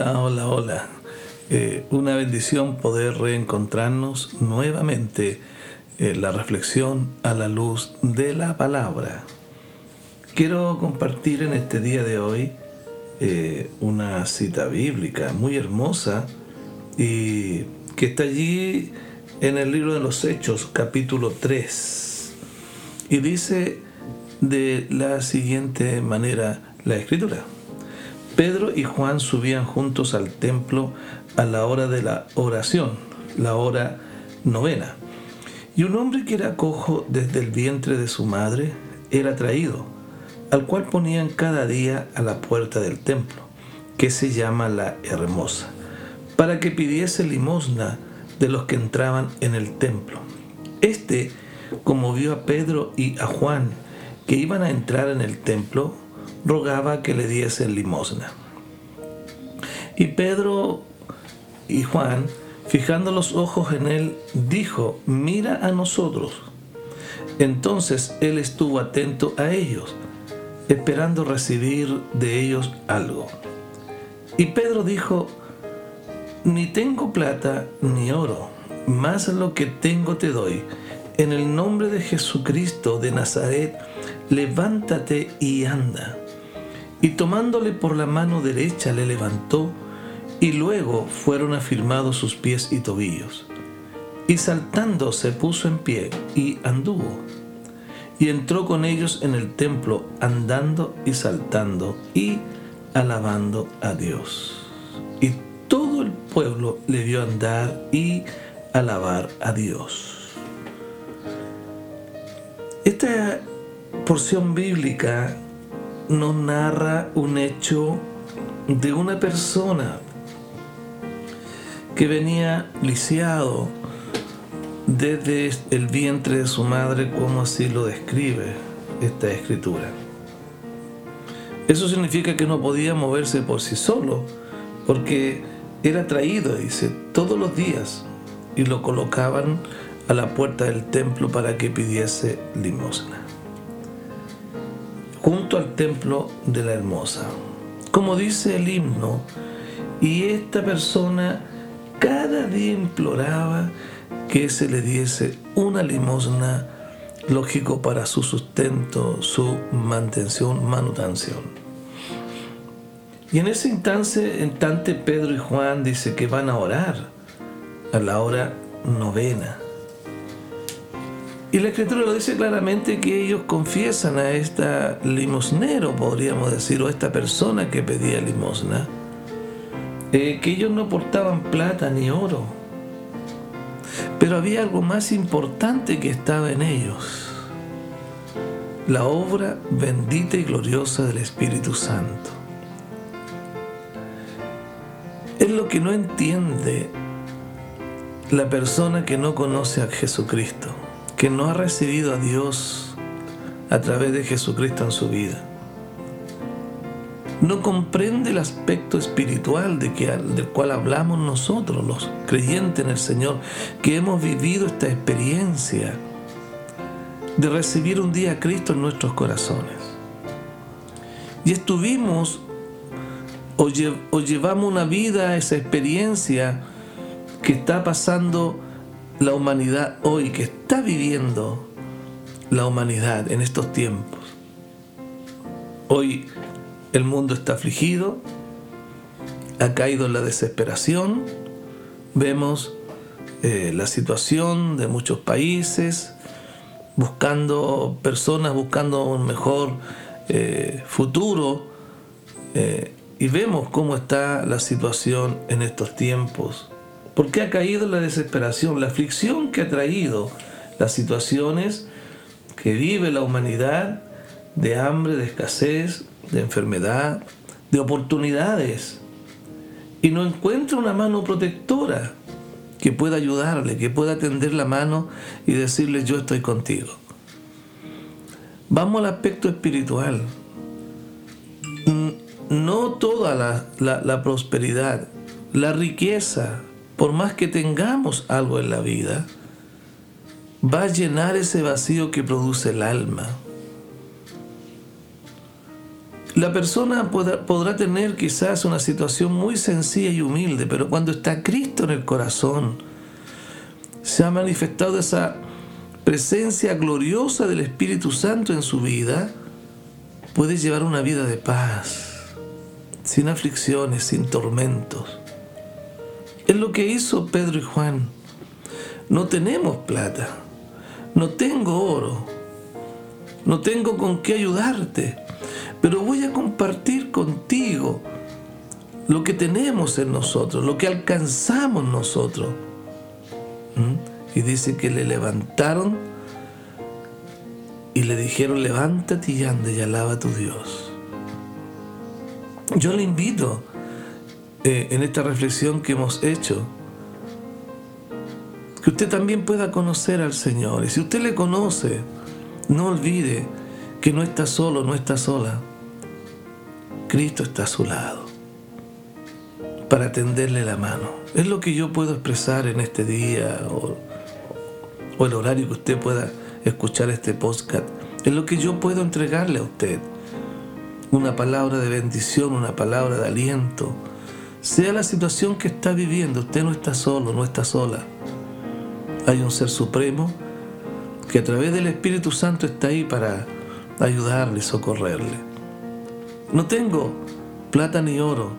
Hola, hola, hola. Eh, una bendición poder reencontrarnos nuevamente en la reflexión a la luz de la palabra. Quiero compartir en este día de hoy eh, una cita bíblica muy hermosa y que está allí en el libro de los Hechos, capítulo 3. Y dice de la siguiente manera la escritura. Pedro y Juan subían juntos al templo a la hora de la oración, la hora novena. Y un hombre que era cojo desde el vientre de su madre era traído, al cual ponían cada día a la puerta del templo, que se llama la Hermosa, para que pidiese limosna de los que entraban en el templo. Este, como vio a Pedro y a Juan que iban a entrar en el templo, rogaba que le diesen limosna. Y Pedro y Juan, fijando los ojos en él, dijo, mira a nosotros. Entonces él estuvo atento a ellos, esperando recibir de ellos algo. Y Pedro dijo, ni tengo plata ni oro, más lo que tengo te doy. En el nombre de Jesucristo de Nazaret, levántate y anda. Y tomándole por la mano derecha le levantó, y luego fueron afirmados sus pies y tobillos. Y saltando se puso en pie y anduvo. Y entró con ellos en el templo, andando y saltando y alabando a Dios. Y todo el pueblo le vio andar y alabar a Dios. Esta porción bíblica nos narra un hecho de una persona que venía lisiado desde el vientre de su madre, como así lo describe esta escritura. Eso significa que no podía moverse por sí solo, porque era traído, dice, todos los días y lo colocaban a la puerta del templo para que pidiese limosna templo de la hermosa. Como dice el himno, y esta persona cada día imploraba que se le diese una limosna lógico para su sustento, su mantención, manutención. Y en ese instante, instante Pedro y Juan dice que van a orar a la hora novena. Y la escritura lo dice claramente que ellos confiesan a esta limosnero, podríamos decir, o a esta persona que pedía limosna, eh, que ellos no portaban plata ni oro. Pero había algo más importante que estaba en ellos. La obra bendita y gloriosa del Espíritu Santo. Es lo que no entiende la persona que no conoce a Jesucristo que no ha recibido a Dios a través de Jesucristo en su vida. No comprende el aspecto espiritual de que, del cual hablamos nosotros, los creyentes en el Señor, que hemos vivido esta experiencia de recibir un día a Cristo en nuestros corazones. Y estuvimos o, o llevamos una vida, esa experiencia que está pasando la humanidad hoy, que está viviendo la humanidad en estos tiempos. Hoy el mundo está afligido, ha caído en la desesperación, vemos eh, la situación de muchos países, buscando personas, buscando un mejor eh, futuro, eh, y vemos cómo está la situación en estos tiempos porque ha caído la desesperación, la aflicción que ha traído las situaciones que vive la humanidad de hambre, de escasez, de enfermedad, de oportunidades y no encuentra una mano protectora que pueda ayudarle, que pueda tender la mano y decirle yo estoy contigo. Vamos al aspecto espiritual. No toda la, la prosperidad, la riqueza, por más que tengamos algo en la vida, va a llenar ese vacío que produce el alma. La persona podrá, tener quizás una situación muy sencilla y humilde, pero cuando está Cristo en el corazón, se ha manifestado esa presencia gloriosa del Espíritu Santo en su vida, puede llevar una vida de paz, sin aflicciones, sin tormentos. Es lo que hizo Pedro y Juan. No tenemos plata, no tengo oro, no tengo con qué ayudarte pero voy a compartir contigo lo que tenemos en nosotros, lo que alcanzamos nosotros. ¿Mm? Y dice que le levantaron y le dijeron, levántate y anda y alaba a tu Dios. Yo le invito eh, en esta reflexión que hemos hecho, que usted también pueda conocer al Señor. Y si usted le conoce, no olvide que no está solo, no está sola. Cristo está a su lado para tenderle la mano. Es lo que yo puedo expresar en este día o, el horario que usted pueda escuchar este podcast. Es lo que yo puedo entregarle a usted. Una palabra de bendición, una palabra de aliento. Sea la situación que está viviendo, usted no está solo, no está sola. Hay un ser supremo que a través del Espíritu Santo está ahí para ayudarle, socorrerle. No tengo plata ni oro,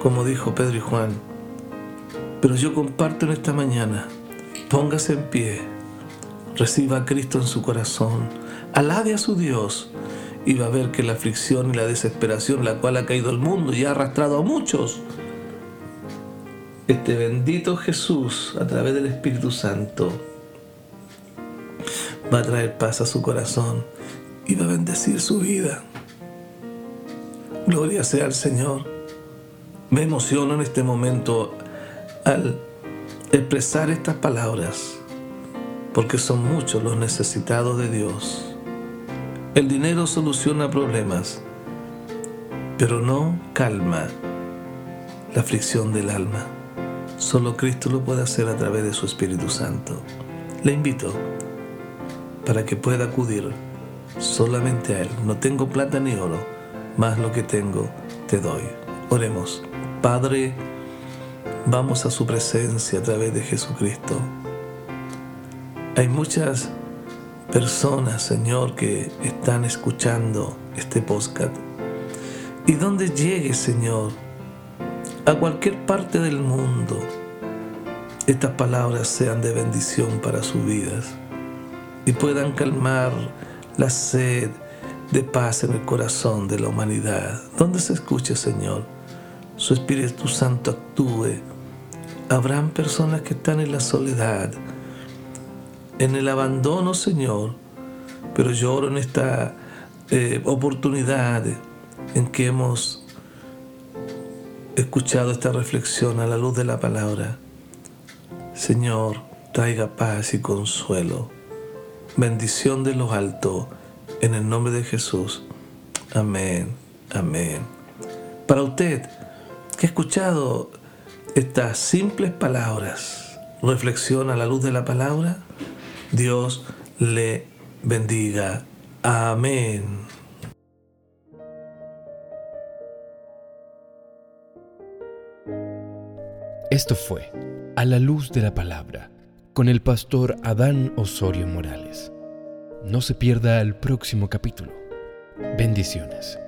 como dijo Pedro y Juan, pero yo comparto en esta mañana. Póngase en pie, reciba a Cristo en su corazón, alabe a su Dios y va a ver que la aflicción y la desesperación la cual ha caído el mundo y ha arrastrado a muchos, este bendito Jesús a través del Espíritu Santo va a traer paz a su corazón y va a bendecir su vida. Gloria sea al Señor. Me emociono en este momento al expresar estas palabras, porque son muchos los necesitados de Dios. El dinero soluciona problemas, pero no calma la aflicción del alma. Solo Cristo lo puede hacer a través de su Espíritu Santo. Le invito para que pueda acudir solamente a Él. No tengo plata ni oro más lo que tengo te doy. Oremos. Padre, vamos a su presencia a través de Jesucristo. Hay muchas personas, Señor, que están escuchando este podcast. Y donde llegue, Señor, a cualquier parte del mundo, estas palabras sean de bendición para sus vidas y puedan calmar la sed, de paz en el corazón de la humanidad, donde se escuche, Señor, su Espíritu Santo actúe. Habrán personas que están en la soledad, en el abandono, Señor, pero lloro en esta eh, oportunidad en que hemos escuchado esta reflexión a la luz de la palabra. Señor, traiga paz y consuelo, bendición de lo alto en el nombre de Jesús. Amén, amén. Para usted que ha escuchado estas simples palabras, reflexión a la luz de la palabra, Dios le bendiga. Amén. Esto fue A la luz de la palabra con el pastor Adán Osorio Morales. No se pierda el próximo capítulo. Bendiciones.